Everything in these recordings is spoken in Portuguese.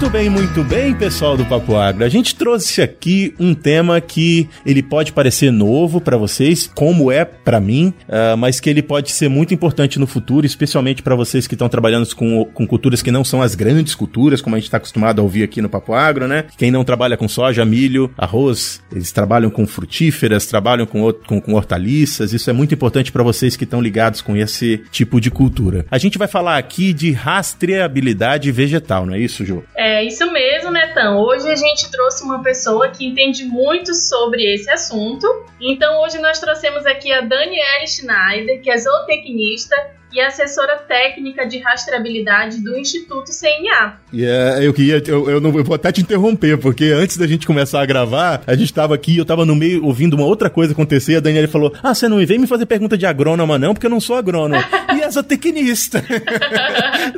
Muito bem, muito bem, pessoal do Papo Agro. A gente trouxe aqui um tema que ele pode parecer novo para vocês, como é para mim, uh, mas que ele pode ser muito importante no futuro, especialmente para vocês que estão trabalhando com, com culturas que não são as grandes culturas, como a gente está acostumado a ouvir aqui no Papo Agro, né? Quem não trabalha com soja, milho, arroz, eles trabalham com frutíferas, trabalham com, com, com hortaliças. Isso é muito importante para vocês que estão ligados com esse tipo de cultura. A gente vai falar aqui de rastreabilidade vegetal, não é isso, Ju? É isso mesmo, Netão. Hoje a gente trouxe uma pessoa que entende muito sobre esse assunto. Então hoje nós trouxemos aqui a Daniela Schneider, que é zootecnista e assessora técnica de rastreabilidade do Instituto CNA. Yeah, eu queria, eu, eu, não, eu vou até te interromper, porque antes da gente começar a gravar, a gente tava aqui, eu tava no meio ouvindo uma outra coisa acontecer, a Daniela falou: Ah, você não vem me fazer pergunta de agrônoma, não, porque eu não sou agrônomo. e essa tecnista.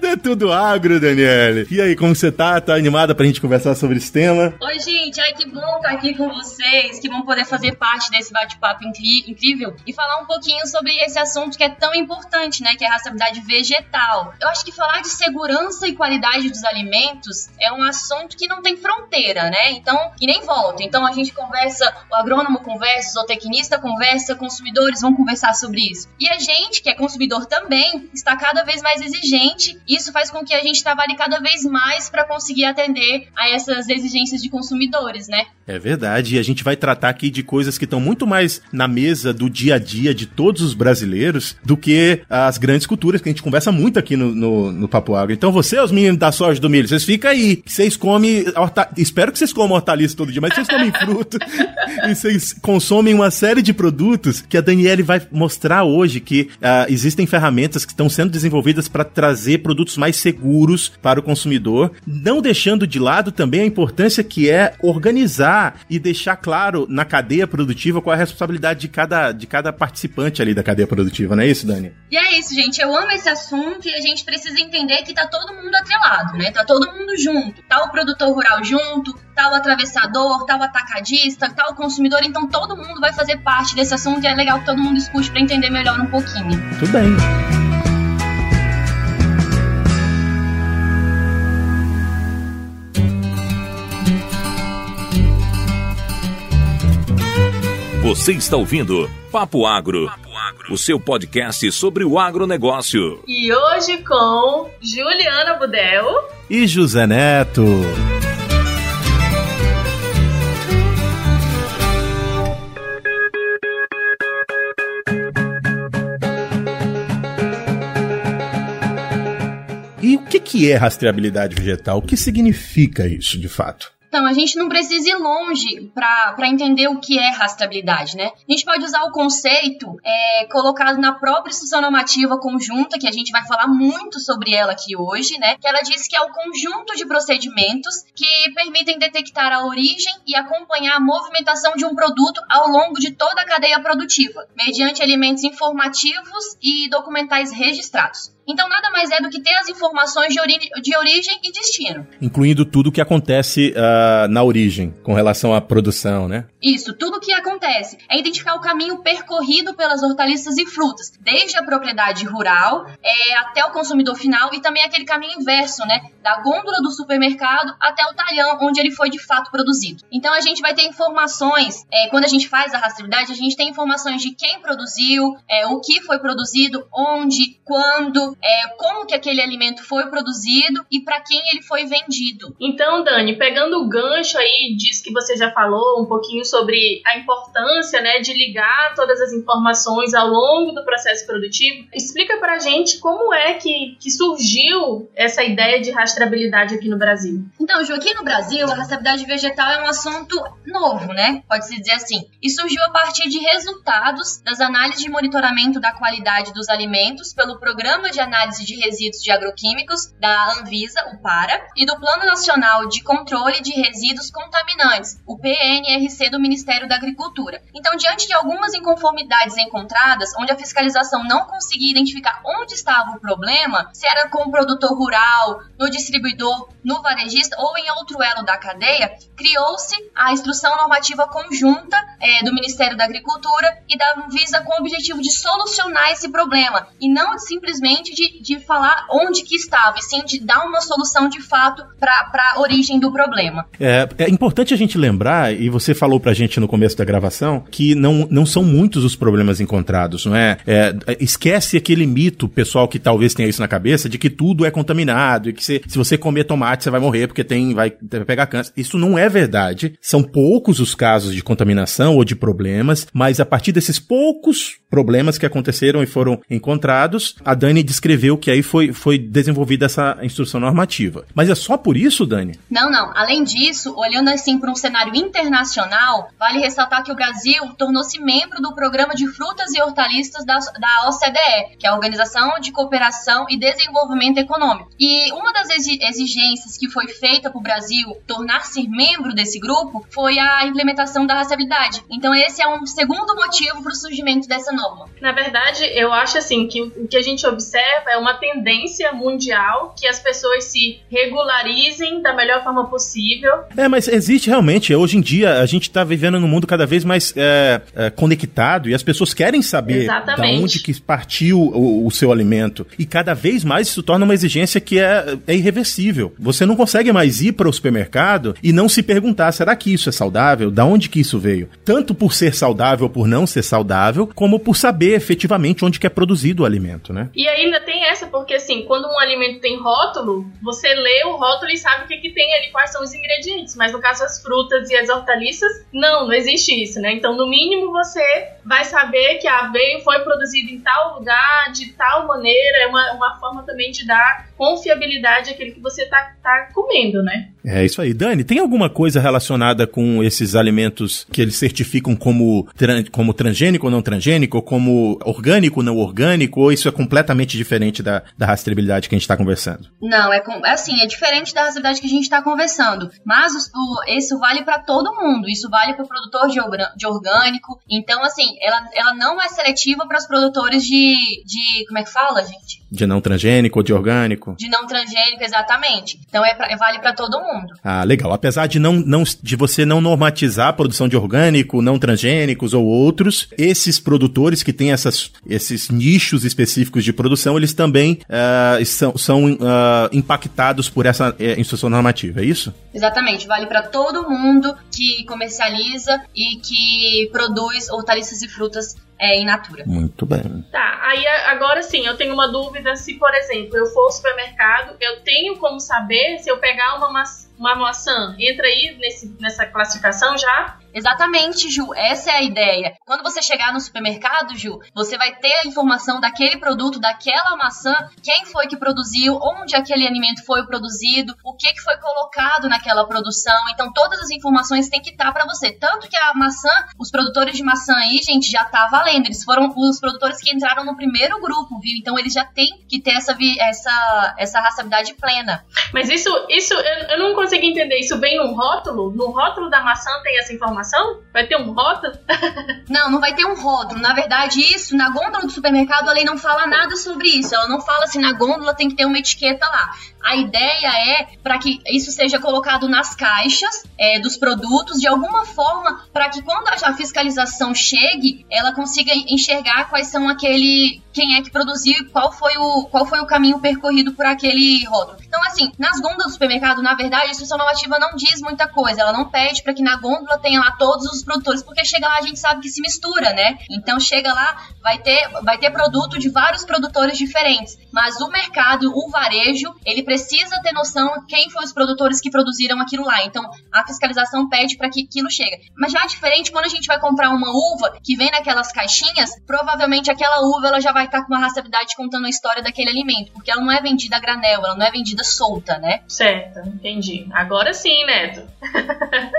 é tudo agro, Daniela. E aí, como você tá? Tá animada pra gente conversar sobre esse tema? Oi, gente, ai que bom estar aqui com vocês, que bom poder fazer parte desse bate-papo incrível e falar um pouquinho sobre esse assunto que é tão importante, né? Que é vegetal. Eu acho que falar de segurança e qualidade dos alimentos é um assunto que não tem fronteira, né? Então, e nem volta. Então a gente conversa, o agrônomo conversa, o zootecnista conversa, consumidores vão conversar sobre isso. E a gente, que é consumidor também, está cada vez mais exigente. Isso faz com que a gente trabalhe cada vez mais para conseguir atender a essas exigências de consumidores, né? É verdade, e a gente vai tratar aqui de coisas que estão muito mais na mesa do dia a dia de todos os brasileiros do que as grandes culturas, que a gente conversa muito aqui no, no, no Papo Agro. Então você, os meninos da soja do milho, vocês ficam aí, vocês comem, horta... espero que vocês comam hortaliça todo dia, mas vocês comem fruta e vocês consomem uma série de produtos que a Daniele vai mostrar hoje que uh, existem ferramentas que estão sendo desenvolvidas para trazer produtos mais seguros para o consumidor, não deixando de lado também a importância que é organizar e deixar claro na cadeia produtiva qual é a responsabilidade de cada, de cada participante ali da cadeia produtiva, não é isso, Dani? E é isso, gente. Eu amo esse assunto e a gente precisa entender que tá todo mundo atrelado, né? Tá todo mundo junto. Tá o produtor rural junto, tá o atravessador, tá o atacadista, tá o consumidor, então todo mundo vai fazer parte desse assunto e é legal que todo mundo escute para entender melhor um pouquinho. Tudo bem. Você está ouvindo Papo Agro, Papo Agro, o seu podcast sobre o agronegócio. E hoje com Juliana Budel e José Neto. E o que é rastreabilidade vegetal? O que significa isso de fato? Então, a gente não precisa ir longe para entender o que é rastreabilidade, né? A gente pode usar o conceito é, colocado na própria instrução normativa conjunta, que a gente vai falar muito sobre ela aqui hoje, né? Que ela diz que é o conjunto de procedimentos que permitem detectar a origem e acompanhar a movimentação de um produto ao longo de toda a cadeia produtiva, mediante elementos informativos e documentais registrados. Então, nada mais é do que ter as informações de, ori de origem e destino. Incluindo tudo o que acontece uh, na origem, com relação à produção, né? Isso, tudo que acontece. É identificar o caminho percorrido pelas hortaliças e frutas, desde a propriedade rural é, até o consumidor final e também aquele caminho inverso, né? Da gôndola do supermercado até o talhão, onde ele foi de fato produzido. Então, a gente vai ter informações, é, quando a gente faz a rastreabilidade, a gente tem informações de quem produziu, é, o que foi produzido, onde, quando, é, como que aquele alimento foi produzido e para quem ele foi vendido. Então, Dani, pegando o gancho aí disso que você já falou um pouquinho sobre a importância, né, de ligar todas as informações ao longo do processo produtivo, explica para a gente como é que, que surgiu essa ideia de rastreabilidade aqui no Brasil. Então, Ju, aqui no Brasil, a rastreabilidade vegetal é um assunto novo, né? Pode-se dizer assim. E surgiu a partir de resultados das análises de monitoramento da qualidade dos alimentos pelo Programa de Análise de Resíduos de Agroquímicos da Anvisa, o PARA, e do Plano Nacional de Controle de Resíduos Contaminantes, o PNRC do Ministério da Agricultura natura. Então, diante de algumas inconformidades encontradas, onde a fiscalização não conseguia identificar onde estava o problema, se era com o produtor rural, no distribuidor, no varejista ou em outro elo da cadeia, criou-se a instrução normativa conjunta é, do Ministério da Agricultura e da Anvisa com o objetivo de solucionar esse problema e não simplesmente de, de falar onde que estava, e sim de dar uma solução de fato para a origem do problema. É, é importante a gente lembrar, e você falou pra gente no começo da gravação, que não, não são muitos os problemas encontrados, não é? é esquece aquele mito, pessoal que talvez tenha isso na cabeça, de que tudo é contaminado e que se, se você comer tomate você vai morrer porque tem, vai, vai pegar câncer. Isso não é verdade. São poucos os casos de contaminação ou de problemas, mas a partir desses poucos problemas que aconteceram e foram encontrados, a Dani descreveu que aí foi, foi desenvolvida essa instrução normativa. Mas é só por isso, Dani? Não, não. Além disso, olhando assim para um cenário internacional, vale ressaltar que o Brasil tornou-se membro do Programa de Frutas e Hortaliças da, da OCDE, que é a Organização de Cooperação e Desenvolvimento Econômico. E uma das exigências que foi feita para o Brasil tornar-se membro desse grupo foi a implementação da raciabilidade. Então, esse é um segundo motivo para o surgimento dessa norma. Na verdade, eu acho assim que o que a gente observa é uma tendência mundial que as pessoas se regularizem da melhor forma possível. É, mas existe realmente. Hoje em dia a gente está vivendo num mundo cada vez mais é, é, conectado e as pessoas querem saber de onde que partiu o, o, seu alimento. E cada vez mais isso torna uma exigência que é, é irreversível. Você não consegue mais ir para o supermercado e não se perguntar: será que isso é saudável? Da onde que isso veio? Tanto por ser saudável ou por não ser saudável, como por por saber efetivamente onde que é produzido o alimento, né? E ainda tem essa, porque assim, quando um alimento tem rótulo, você lê o rótulo e sabe o que, que tem ali, quais são os ingredientes. Mas no caso das frutas e as hortaliças, não, não existe isso, né? Então, no mínimo, você vai saber que a aveia foi produzida em tal lugar, de tal maneira, é uma, uma forma também de dar confiabilidade àquele que você tá, tá comendo, né? É isso aí. Dani, tem alguma coisa relacionada com esses alimentos que eles certificam como, como transgênico ou não transgênico, ou como orgânico não orgânico, ou isso é completamente diferente da, da rastreabilidade que a gente está conversando? Não, é, é assim, é diferente da rastreabilidade que a gente está conversando. Mas o, isso vale para todo mundo. Isso vale para o produtor de, de orgânico. Então, assim, ela, ela não é seletiva para os produtores de, de. Como é que fala, gente? De não transgênico ou de orgânico? De não transgênico, exatamente. Então é, pra, é vale para todo mundo. Ah, legal. Apesar de não, não de você não normatizar a produção de orgânico, não transgênicos ou outros, esses produtores que têm essas, esses nichos específicos de produção, eles também uh, são, são uh, impactados por essa uh, instrução normativa, é isso? Exatamente. Vale para todo mundo que comercializa e que produz hortaliças e frutas é, in natura. Muito bem. Tá, aí agora sim, eu tenho uma dúvida se, por exemplo, eu for ao supermercado, eu tenho como saber se eu pegar uma maçã uma maçã entra aí nesse, nessa classificação já? Exatamente, Ju. Essa é a ideia. Quando você chegar no supermercado, Ju, você vai ter a informação daquele produto, daquela maçã, quem foi que produziu, onde aquele alimento foi produzido, o que, que foi colocado naquela produção. Então, todas as informações têm que estar para você. Tanto que a maçã, os produtores de maçã aí, gente, já tá valendo. Eles foram os produtores que entraram no primeiro grupo, viu? Então, eles já têm que ter essa, essa, essa raçabilidade plena. Mas isso, isso eu, eu não consigo consegui entender. Isso vem num rótulo? No rótulo da maçã tem essa informação? Vai ter um rótulo? não, não vai ter um rótulo. Na verdade, isso, na gôndola do supermercado, a lei não fala nada sobre isso. Ela não fala se na gôndola tem que ter uma etiqueta lá. A ideia é para que isso seja colocado nas caixas é, dos produtos de alguma forma para que quando a fiscalização chegue, ela consiga enxergar quais são aquele quem é que produziu e qual foi o qual foi o caminho percorrido por aquele rótulo. Então assim, nas gôndolas do supermercado, na verdade, a instrução normativa não diz muita coisa. Ela não pede para que na gôndola tenha lá todos os produtores, porque chega lá a gente sabe que se mistura, né? Então chega lá, vai ter vai ter produto de vários produtores diferentes, mas o mercado, o varejo, ele precisa ter noção quem foram os produtores que produziram aquilo lá. Então, a fiscalização pede para que aquilo chegue. Mas já é diferente quando a gente vai comprar uma uva que vem naquelas caixinhas, provavelmente aquela uva ela já vai estar tá com uma rastreabilidade contando a história daquele alimento, porque ela não é vendida a granel, ela não é vendida solta. né? Certo, entendi. Agora sim, Neto.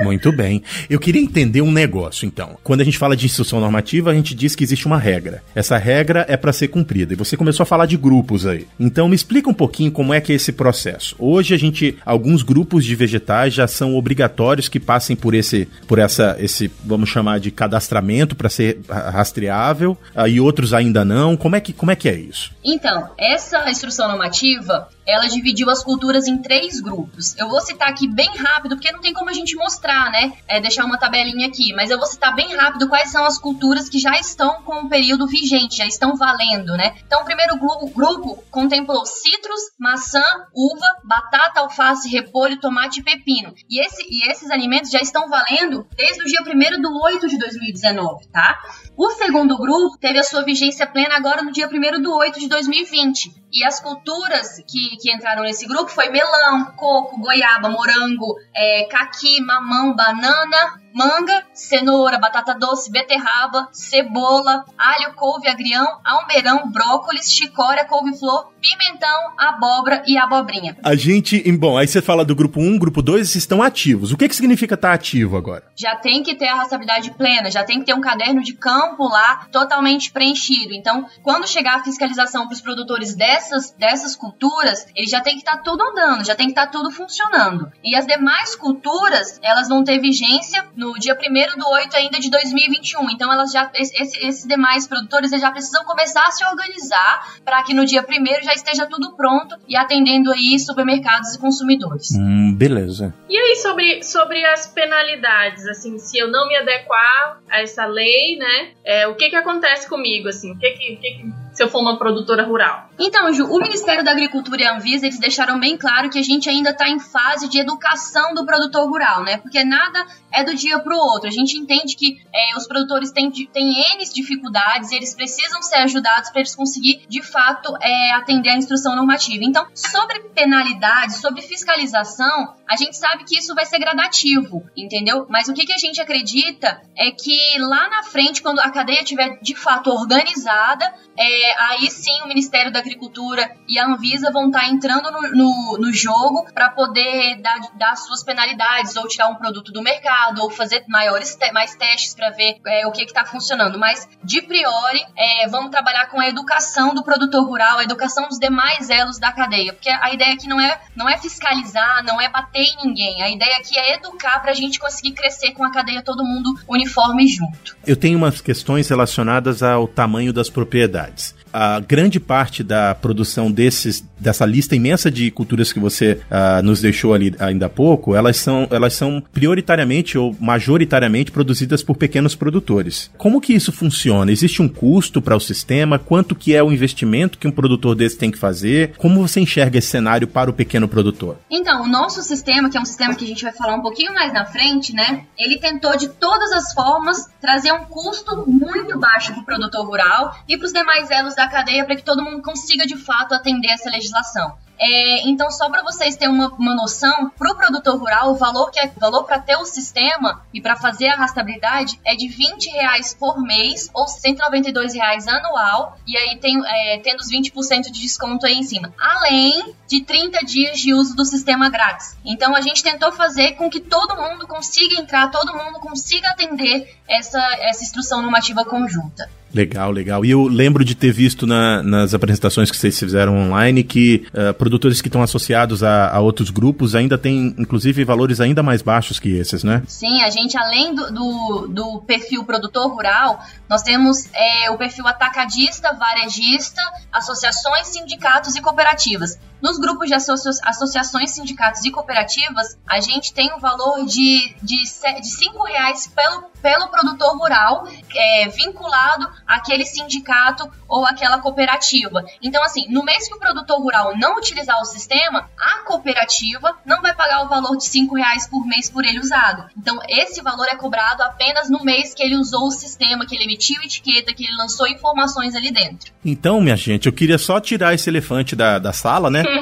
Muito bem. Eu queria entender um negócio, então. Quando a gente fala de instrução normativa, a gente diz que existe uma regra. Essa regra é para ser cumprida. E você começou a falar de grupos aí. Então me explica um pouquinho como é que é esse processo. Hoje a gente, alguns grupos de vegetais já são obrigatórios que passem por esse, por essa, esse, vamos chamar de cadastramento para ser rastreável, ah, e outros ainda não. Como é que, como é que é isso? Então, essa instrução normativa, ela dividiu as culturas em três grupos. Eu vou citar aqui bem rápido, porque não tem como a gente mostrar, né? É, deixar uma tabelinha aqui, mas eu vou citar bem rápido quais são as culturas que já estão com o período vigente, já estão valendo, né? Então, o primeiro grupo, grupo contemplou citros, maçã, uva, batata, alface, repolho, tomate e pepino. E, esse, e esses alimentos já estão valendo desde o dia 1 do 8 de 2019, tá? O segundo grupo teve a sua vigência plena agora no dia 1 do 8 de 2020. E as culturas que, que entraram nesse grupo foi melão, coco, goiaba, morango, é, caqui, mamão, banana, manga, cenoura, batata doce, beterraba, cebola, alho, couve, agrião, almeirão, brócolis, chicória, couve-flor, pimentão, abóbora e abobrinha. A gente, bom, aí você fala do grupo 1, grupo 2, esses estão ativos. O que que significa estar tá ativo agora? Já tem que ter a rastreabilidade plena, já tem que ter um caderno de campo lá totalmente preenchido. Então, quando chegar a fiscalização para os produtores dessas, dessas culturas, ele já tem que estar tá tudo andando, já tem que estar tá tudo funcionando. E as demais culturas, elas vão ter vigência no dia 1 do 8 ainda de 2021. Então, elas já, esse, esses demais produtores já precisam começar a se organizar para que no dia 1 já esteja tudo pronto e atendendo aí supermercados e consumidores. Hum, beleza. E aí, sobre, sobre as penalidades, assim, se eu não me adequar a essa lei, né, é, o que que acontece comigo, assim, o que que, o que, que se eu for uma produtora rural? Então, Ju, o Ministério da Agricultura e a Anvisa, eles deixaram bem claro que a gente ainda está em fase de educação do produtor rural, né? Porque nada é do dia para o outro. A gente entende que é, os produtores têm, têm N dificuldades e eles precisam ser ajudados para eles conseguir, de fato, é, atender a instrução normativa. Então, sobre penalidade, sobre fiscalização, a gente sabe que isso vai ser gradativo, entendeu? Mas o que, que a gente acredita é que lá na frente, quando a cadeia estiver de fato organizada, é, aí sim o Ministério da Agricultura e a Anvisa vão estar tá entrando no, no, no jogo para poder dar, dar suas penalidades, ou tirar um produto do mercado, ou fazer maiores mais testes para ver é, o que está funcionando. Mas, de priori, é, vamos trabalhar com a educação do produtor rural, a educação dos demais elos da cadeia. Porque a ideia aqui não é, não é fiscalizar, não é bater em ninguém. A ideia aqui é educar para a gente conseguir crescer com a cadeia todo mundo uniforme junto. Eu tenho umas questões relacionadas ao tamanho das propriedades a grande parte da produção desses, dessa lista imensa de culturas que você uh, nos deixou ali ainda há pouco, elas são, elas são prioritariamente ou majoritariamente produzidas por pequenos produtores. Como que isso funciona? Existe um custo para o sistema? Quanto que é o investimento que um produtor desse tem que fazer? Como você enxerga esse cenário para o pequeno produtor? Então, o nosso sistema, que é um sistema que a gente vai falar um pouquinho mais na frente, né? Ele tentou de todas as formas trazer um custo muito baixo para o produtor rural e para os demais elos da da cadeia para que todo mundo consiga de fato atender essa legislação. É, então, só para vocês terem uma, uma noção, para o produtor rural, o valor que é valor para ter o sistema e para fazer a rastreabilidade é de 20 reais por mês ou 192 reais anual, e aí tem, é, tendo os 20% de desconto aí em cima. Além de 30 dias de uso do sistema grátis. Então, a gente tentou fazer com que todo mundo consiga entrar, todo mundo consiga atender essa, essa instrução normativa conjunta. Legal, legal. E eu lembro de ter visto na, nas apresentações que vocês fizeram online que uh, produtores que estão associados a, a, outros grupos ainda têm, inclusive, valores ainda mais baixos que esses, né? Sim, a gente, além do, do, do perfil produtor rural, nós temos é, o perfil atacadista, varejista, associações, sindicatos e cooperativas. Nos grupos de associa associações, sindicatos e cooperativas, a gente tem um valor de, de, de cinco reais pelo, pelo produtor rural é, vinculado àquele sindicato ou àquela cooperativa. Então, assim, no mês que o produtor rural não utilizar o sistema, a cooperativa não vai pagar o valor de cinco reais por mês por ele usado. Então, esse valor é cobrado apenas no mês que ele usou o sistema, que ele emitiu etiqueta, que ele lançou informações ali dentro. Então, minha gente, eu queria só tirar esse elefante da, da sala, né?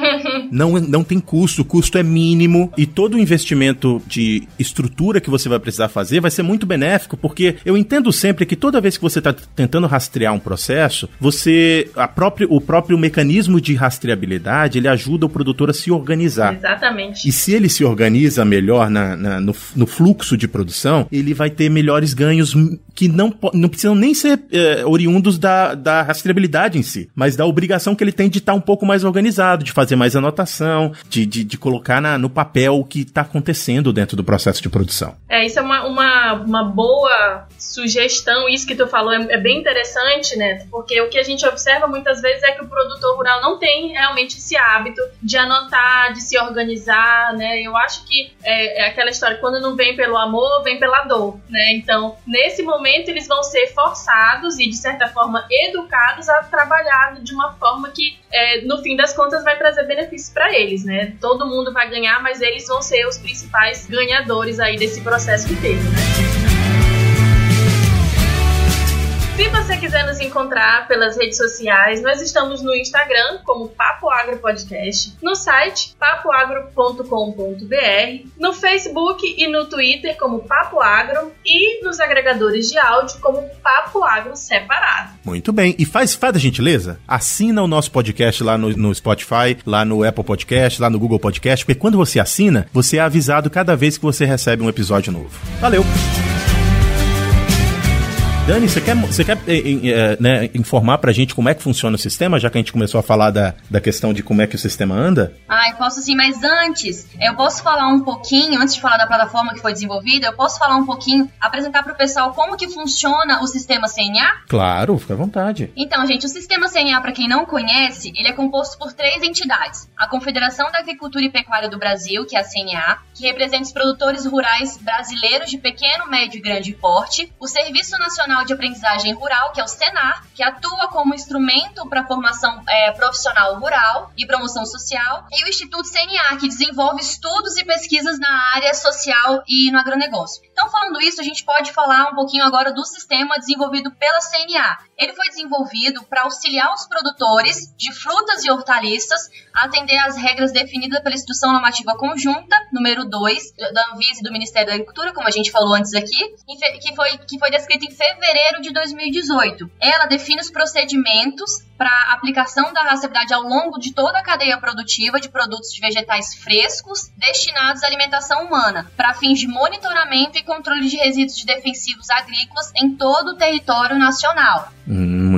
Não, não tem custo, o custo é mínimo e todo o investimento de estrutura que você vai precisar fazer vai ser muito benéfico, porque eu entendo sempre que toda vez que você está tentando rastrear um processo, você a próprio, o próprio mecanismo de rastreabilidade ele ajuda o produtor a se organizar. Exatamente. E se ele se organiza melhor na, na no, no, fluxo de produção, ele vai ter melhores ganhos que não, não precisam nem ser é, oriundos da, da rastreabilidade em si, mas da obrigação que ele tem de estar tá um pouco mais organizado, de fazer mais anotação, de, de, de colocar na, no papel o que está acontecendo dentro do processo de produção. É, isso é uma, uma, uma boa sugestão, isso que tu falou é, é bem interessante, né? Porque o que a gente observa muitas vezes é que o produtor rural não tem realmente esse hábito de anotar, de se organizar, né? Eu acho que é, é aquela história, quando não vem pelo amor, vem pela dor, né? Então, nesse momento, eles vão ser forçados e, de certa forma, educados a trabalhar de uma forma que, é, no fim das contas, vai trazer benefícios para eles, né? Todo mundo vai ganhar, mas eles vão ser os principais ganhadores aí desse processo inteiro, né? Se você quiser nos encontrar pelas redes sociais, nós estamos no Instagram como Papo Agro Podcast, no site papoagro.com.br, no Facebook e no Twitter como Papo Agro e nos agregadores de áudio como Papo Agro separado. Muito bem. E faz, faz a gentileza, assina o nosso podcast lá no, no Spotify, lá no Apple Podcast, lá no Google Podcast, porque quando você assina, você é avisado cada vez que você recebe um episódio novo. Valeu! Dani, você quer, você quer é, é, né, informar pra gente como é que funciona o sistema, já que a gente começou a falar da, da questão de como é que o sistema anda? Ah, eu posso sim, mas antes, eu posso falar um pouquinho, antes de falar da plataforma que foi desenvolvida, eu posso falar um pouquinho, apresentar pro pessoal como que funciona o sistema CNA? Claro, fica à vontade. Então, gente, o sistema CNA, para quem não conhece, ele é composto por três entidades. A Confederação da Agricultura e Pecuária do Brasil, que é a CNA, que representa os produtores rurais brasileiros de pequeno, médio e grande porte, o Serviço Nacional Nacional de Aprendizagem Rural, que é o SENAR, que atua como instrumento para formação é, profissional rural e promoção social, e o Instituto CNA, que desenvolve estudos e pesquisas na área social e no agronegócio. Então, falando isso, a gente pode falar um pouquinho agora do sistema desenvolvido pela CNA. Ele foi desenvolvido para auxiliar os produtores de frutas e hortaliças a atender às regras definidas pela Instrução Normativa Conjunta, número 2, da Anvisa e do Ministério da Agricultura, como a gente falou antes aqui, que foi, que foi descrita em fevereiro de 2018. Ela define os procedimentos para aplicação da rastreabilidade ao longo de toda a cadeia produtiva de produtos de vegetais frescos destinados à alimentação humana, para fins de monitoramento e controle de resíduos de defensivos agrícolas em todo o território nacional.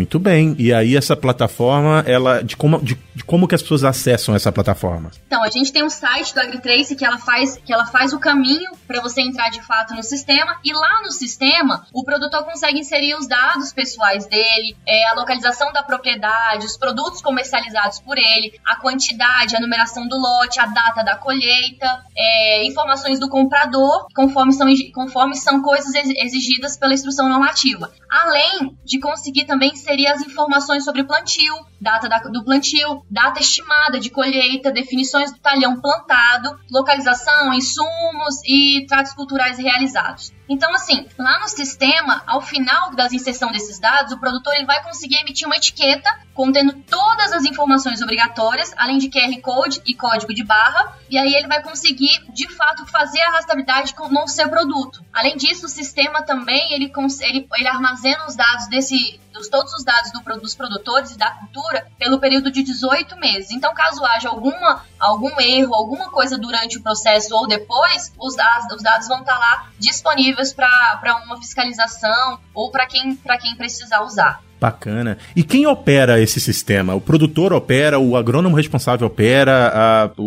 Muito bem. E aí essa plataforma, ela de como, de, de, como que as pessoas acessam essa plataforma? Então, a gente tem um site do AgriTrace que ela faz que ela faz o caminho para você entrar de fato no sistema e lá no sistema o produtor consegue inserir os dados pessoais dele, é, a localização da propriedade, os produtos comercializados por ele, a quantidade, a numeração do lote, a data da colheita, é, informações do comprador, conforme são, conforme são coisas exigidas pela instrução normativa. Além de conseguir também inserir as informações sobre plantio, data da, do plantio, data estimada de colheita, definições do talhão plantado, localização, insumos e tratos culturais realizados. Então, assim, lá no sistema, ao final da inserção desses dados, o produtor ele vai conseguir emitir uma etiqueta contendo todas as informações obrigatórias, além de QR Code e código de barra, e aí ele vai conseguir, de fato, fazer a rastreabilidade no seu produto. Além disso, o sistema também ele, ele, ele armazena os dados desse, dos, todos os dados do, dos produtores e da cultura pelo período de 18 meses. Então, caso haja alguma, algum erro, alguma coisa durante o processo ou depois, os dados, os dados vão estar lá disponíveis para uma fiscalização ou para quem, quem precisar usar. Bacana. E quem opera esse sistema? O produtor opera, o agrônomo responsável opera,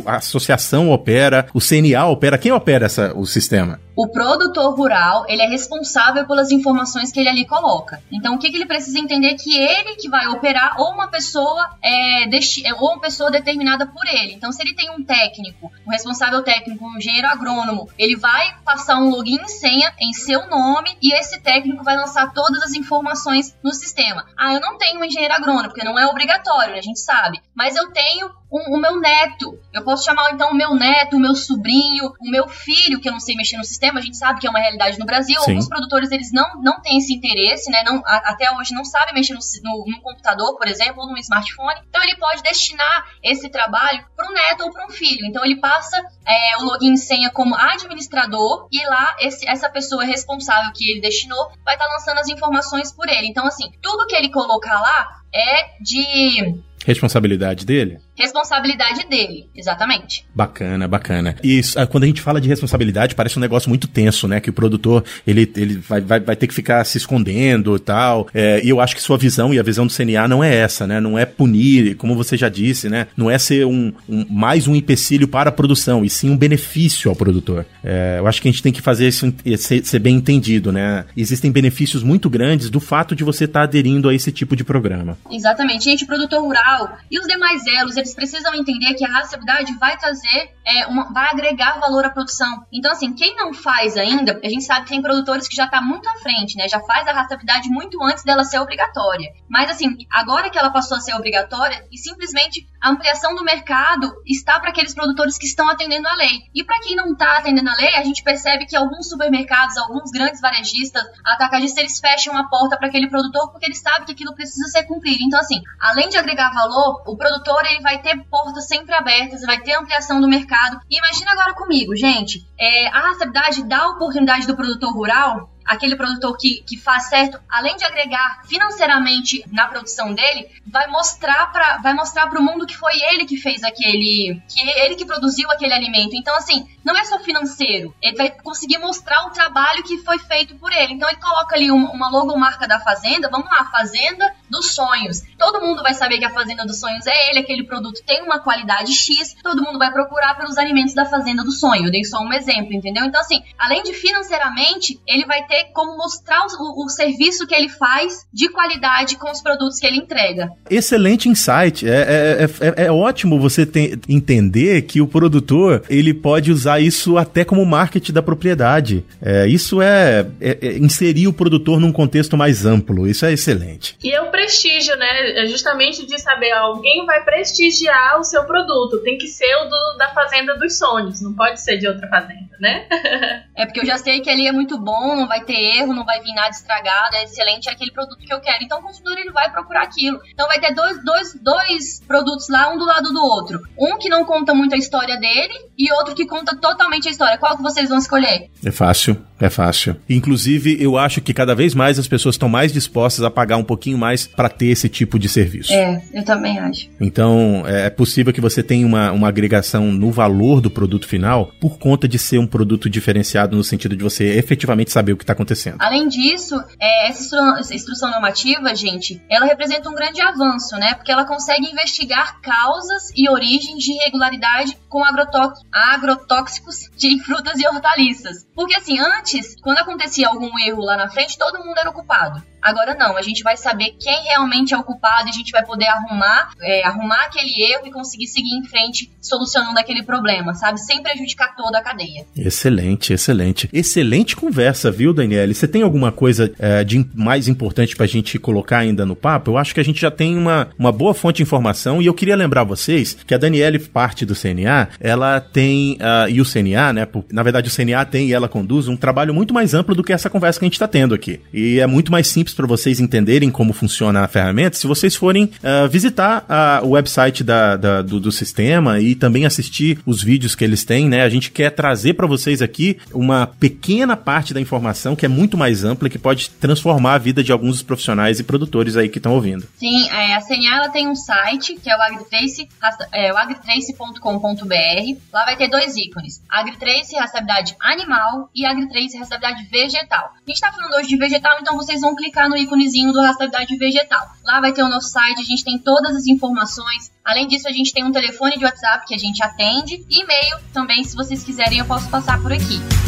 a, a associação opera, o CNA opera. Quem opera essa, o sistema? O produtor rural, ele é responsável pelas informações que ele ali coloca. Então, o que, que ele precisa entender é que ele que vai operar ou uma pessoa é, é, ou uma pessoa determinada por ele. Então, se ele tem um técnico, um responsável técnico, um engenheiro agrônomo, ele vai passar um login e senha em seu nome e esse técnico vai lançar todas as informações no sistema. Ah, eu não tenho engenheiro agrônomo, porque não é obrigatório, a gente sabe. Mas eu tenho um, o meu neto. Eu posso chamar então o meu neto, o meu sobrinho, o meu filho, que eu não sei mexer no sistema. A gente sabe que é uma realidade no Brasil. Sim. Alguns produtores eles não, não têm esse interesse, né? Não, a, até hoje não sabem mexer no, no, no, computador, por exemplo, ou no smartphone. Então ele pode destinar esse trabalho para um neto ou para um filho. Então ele passa é, o login e senha como administrador e lá esse, essa pessoa responsável que ele destinou vai estar tá lançando as informações por ele. Então assim, tudo que ele colocar lá é de Responsabilidade dele? Responsabilidade dele, exatamente. Bacana, bacana. E ah, quando a gente fala de responsabilidade, parece um negócio muito tenso, né? Que o produtor, ele, ele vai, vai, vai ter que ficar se escondendo e tal. É, e eu acho que sua visão e a visão do CNA não é essa, né? Não é punir, como você já disse, né? Não é ser um, um mais um empecilho para a produção, e sim um benefício ao produtor. É, eu acho que a gente tem que fazer isso ser, ser, bem entendido, né? Existem benefícios muito grandes do fato de você estar tá aderindo a esse tipo de programa. Exatamente. Gente, o produtor rural e os demais elos, eles precisam entender que a rastreabilidade vai trazer, é, uma, vai agregar valor à produção. Então, assim, quem não faz ainda, a gente sabe que tem produtores que já está muito à frente, né? Já faz a rastreabilidade muito antes dela ser obrigatória. Mas, assim, agora que ela passou a ser obrigatória, e simplesmente a ampliação do mercado está para aqueles produtores que estão atendendo a lei. E para quem não está atendendo a lei, a gente percebe que alguns supermercados, alguns grandes varejistas, atacadistas, eles fecham a porta para aquele produtor porque eles sabem que aquilo precisa ser cumprido. Então, assim, além de agregar valor, o produtor ele vai ter portas sempre abertas, vai ter ampliação do mercado. E imagina agora comigo, gente, é, a rastreabilidade dá a oportunidade do produtor rural aquele produtor que, que faz certo, além de agregar financeiramente na produção dele, vai mostrar para vai mostrar para o mundo que foi ele que fez aquele, que ele que produziu aquele alimento. Então assim, não é só financeiro, ele vai conseguir mostrar o trabalho que foi feito por ele. Então ele coloca ali uma, uma logomarca da fazenda, vamos lá, fazenda dos sonhos. Todo mundo vai saber que a fazenda dos sonhos é ele, aquele produto tem uma qualidade X, todo mundo vai procurar pelos alimentos da fazenda do sonho. Eu dei só um exemplo, entendeu? Então assim, além de financeiramente, ele vai ter como mostrar o, o, serviço que ele faz de qualidade com os produtos que ele entrega. Excelente insight. É, é, é, é ótimo você ter, entender que o produtor ele pode usar isso até como marketing da propriedade. É, isso é, é, é, inserir o produtor num contexto mais amplo. Isso é excelente. E é o prestígio, né? É justamente de saber alguém vai prestigiar o seu produto. Tem que ser o do, da fazenda dos sonhos, não pode ser de outra fazenda, né? é porque eu já sei que ali é muito bom, não vai ter erro, não vai vir nada estragado, é excelente, é aquele produto que eu quero. Então o consumidor ele vai procurar aquilo. Então vai ter dois, dois, dois produtos lá, um do lado do outro. Um que não conta muito a história dele e outro que conta totalmente a história. Qual que vocês vão escolher? É fácil, é fácil. Inclusive, eu acho que cada vez mais as pessoas estão mais dispostas a pagar um pouquinho mais para ter esse tipo de serviço. É, eu também acho. Então, é possível que você tenha uma, uma agregação no valor do produto final por conta de ser um produto diferenciado no sentido de você efetivamente saber o que está acontecendo. Além disso, é, essa, instru essa instrução normativa, gente, ela representa um grande avanço, né? Porque ela consegue investigar causas e origens de irregularidade com agrotóxicos de frutas e hortaliças. Porque assim, antes, quando acontecia algum erro lá na frente, todo mundo era o culpado. Agora não, a gente vai saber quem realmente é o culpado e a gente vai poder arrumar, é, arrumar aquele erro e conseguir seguir em frente solucionando aquele problema, sabe? Sem prejudicar toda a cadeia. Excelente, excelente. Excelente conversa, viu, Daniele? Você tem alguma coisa é, de mais importante pra gente colocar ainda no papo? Eu acho que a gente já tem uma, uma boa fonte de informação e eu queria lembrar vocês que a Daniele, parte do CNA, ela tem, uh, e o CNA, né? Na verdade, o CNA tem e ela conduz um trabalho muito mais amplo do que essa conversa que a gente tá tendo aqui. E é muito mais simples para vocês entenderem como funciona a ferramenta se vocês forem uh, visitar uh, o website da, da do, do, sistema e também assistir os vídeos que eles têm, né? A gente quer trazer para vocês aqui uma pequena parte da informação que é muito mais ampla e que pode transformar a vida de alguns dos profissionais e produtores aí que estão ouvindo. Sim, é, a CNA ela tem um site que é o agritrace, é, agritrace.com.br. Lá vai ter dois ícones: Agritrace, rastreabilidade animal e Agritrace, rastreabilidade vegetal. A gente está falando hoje de vegetal, então vocês vão clicar no íconezinho do rastreabilidade vegetal. Lá vai ter o nosso site, a gente tem todas as informações. Além disso, a gente tem um telefone de WhatsApp que a gente atende e e-mail também, se vocês quiserem, eu posso passar por aqui.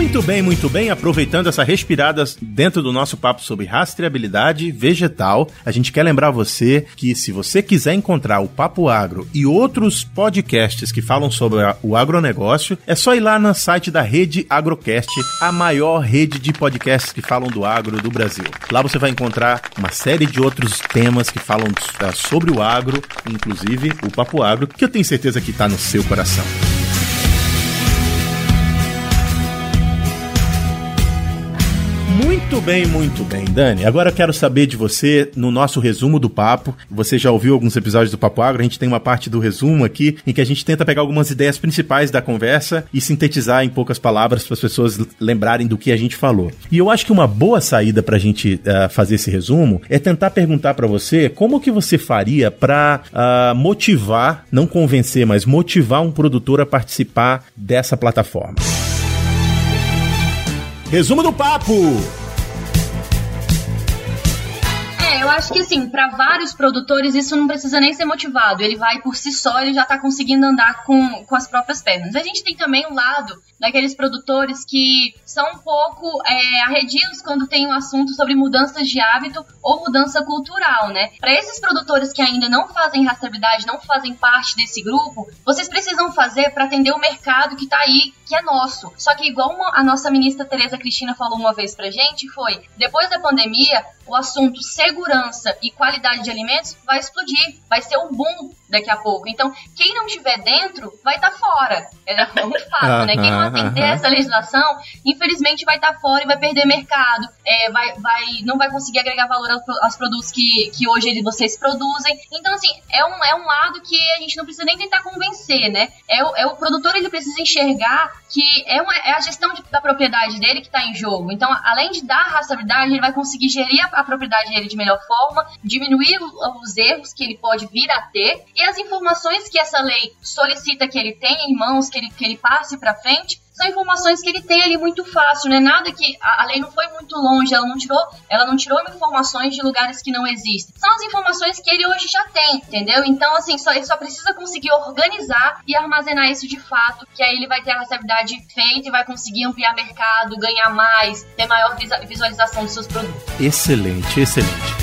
Muito bem, muito bem. Aproveitando essa respirada dentro do nosso papo sobre rastreabilidade vegetal, a gente quer lembrar você que se você quiser encontrar o Papo Agro e outros podcasts que falam sobre o agronegócio, é só ir lá no site da Rede Agrocast, a maior rede de podcasts que falam do agro do Brasil. Lá você vai encontrar uma série de outros temas que falam ah, sobre o agro, inclusive o Papo Agro, que eu tenho certeza que está no seu coração. Muito bem, muito bem. Dani, agora eu quero saber de você no nosso resumo do papo. Você já ouviu alguns episódios do Papo Agro, a gente tem uma parte do resumo aqui em que a gente tenta pegar algumas ideias principais da conversa e sintetizar em poucas palavras para as pessoas lembrarem do que a gente falou. E eu acho que uma boa saída para a gente uh, fazer esse resumo é tentar perguntar para você como que você faria para uh, ah, motivar, não convencer, mas motivar um produtor a participar dessa plataforma. Resumo do papo! Eu acho que assim, para vários produtores isso não precisa nem ser motivado. Ele vai por si só, ele já tá conseguindo andar com, com as próprias pernas. A gente tem também um lado daqueles produtores que são um pouco é, arredios quando tem um assunto sobre mudanças de hábito ou mudança cultural, né? Para esses produtores que ainda não fazem rastreabilidade, não fazem parte desse grupo, vocês precisam fazer para atender o mercado que está aí, que é nosso. Só que igual uma, a nossa ministra Tereza Cristina falou uma vez pra gente, foi, depois da pandemia, o assunto segurança e qualidade de alimentos vai explodir, vai ser um boom daqui a pouco. Então, quem não estiver dentro vai estar tá fora. É um fato, né? Quem não atender essa legislação, infelizmente vai estar tá fora e vai perder mercado, é, vai, vai, não vai conseguir agregar valor aos produtos que, que hoje vocês produzem. Então, assim, é um, é um lado que a gente não precisa nem tentar convencer, né? É o, é o produtor, ele precisa enxergar que é, uma, é a gestão de, da propriedade dele que está em jogo. Então, além de dar rastreabilidade, ele vai conseguir gerir a, a propriedade dele de melhor forma, diminuir os erros que ele pode vir a ter e as informações que essa lei solicita que ele tenha em mãos, que ele, que ele passe para frente, são informações que ele tem ali muito fácil, né? Nada que a, a, lei não foi muito longe, ela não tirou, ela não tirou informações de lugares que não existem. São as informações que ele hoje já tem, entendeu? Então, assim, só, ele só precisa conseguir organizar e armazenar isso de fato, que aí ele vai ter a rastreabilidade feita e vai conseguir ampliar mercado, ganhar mais, ter maior visualização dos seus produtos. Excelente, excelente.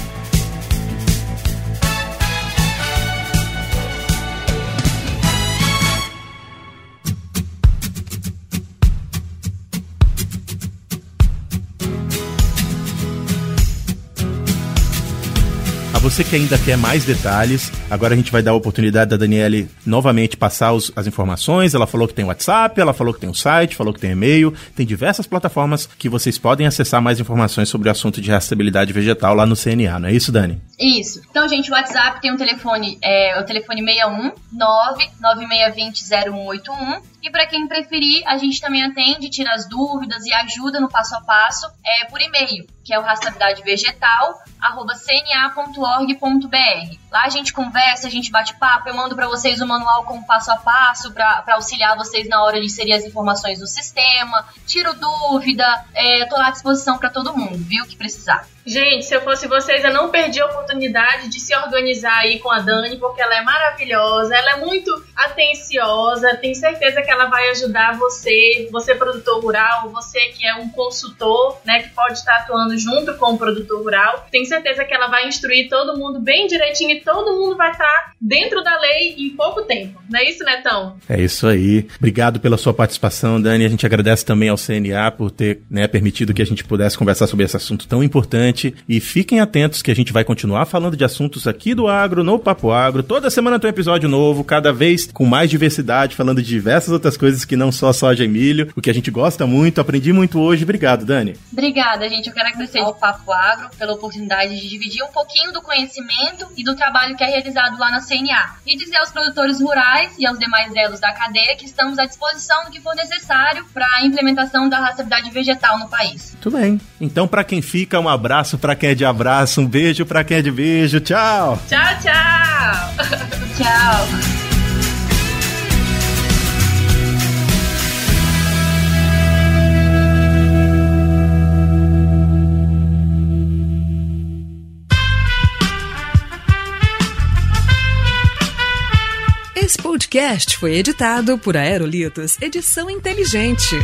Você que ainda quer mais detalhes, agora a gente vai dar a oportunidade da Daniele novamente passar os, as informações. Ela falou que tem WhatsApp, ela falou que tem um site, falou que tem e-mail, tem diversas plataformas que vocês podem acessar mais informações sobre o assunto de rastreabilidade vegetal lá no CNA, não é isso, Dani? Isso. Então, gente, o WhatsApp tem um telefone, é, o telefone 61 99620 0181 e para quem preferir, a gente também atende, tira as dúvidas e ajuda no passo a passo é, por e-mail, que é o Lá a gente conversa, a gente bate papo, eu mando para vocês o manual com passo a passo para auxiliar vocês na hora de inserir as informações no sistema. Tiro dúvida, é, tô lá à disposição para todo mundo, viu, que precisar. Gente, se eu fosse vocês, eu não perdi a oportunidade de se organizar aí com a Dani, porque ela é maravilhosa, ela é muito atenciosa, tenho certeza que ela vai ajudar você, você produtor rural, você que é um consultor, né, que pode estar atuando junto com o produtor rural. Tenho certeza que ela vai instruir todo mundo bem direitinho e todo mundo vai estar dentro da lei em pouco tempo. Não é isso, Netão? É isso aí. Obrigado pela sua participação, Dani. A gente agradece também ao CNA por ter né, permitido que a gente pudesse conversar sobre esse assunto tão importante e fiquem atentos que a gente vai continuar falando de assuntos aqui do agro, no Papo Agro. Toda semana tem um episódio novo, cada vez com mais diversidade, falando de diversas outras coisas que não só soja e milho, o que a gente gosta muito. Aprendi muito hoje. Obrigado, Dani. Obrigada, gente. Eu quero agradecer ao Papo Agro pela oportunidade de dividir um pouquinho do conhecimento e do trabalho que é realizado lá na CNA. E dizer aos produtores rurais e aos demais elos da cadeia que estamos à disposição do que for necessário para a implementação da rastreabilidade vegetal no país. Tudo bem. Então, para quem fica, um abraço abraço para quem é de abraço, um beijo para quem é de beijo. Tchau. Tchau, tchau. tchau. Esse podcast foi editado por Aerolitos Edição Inteligente.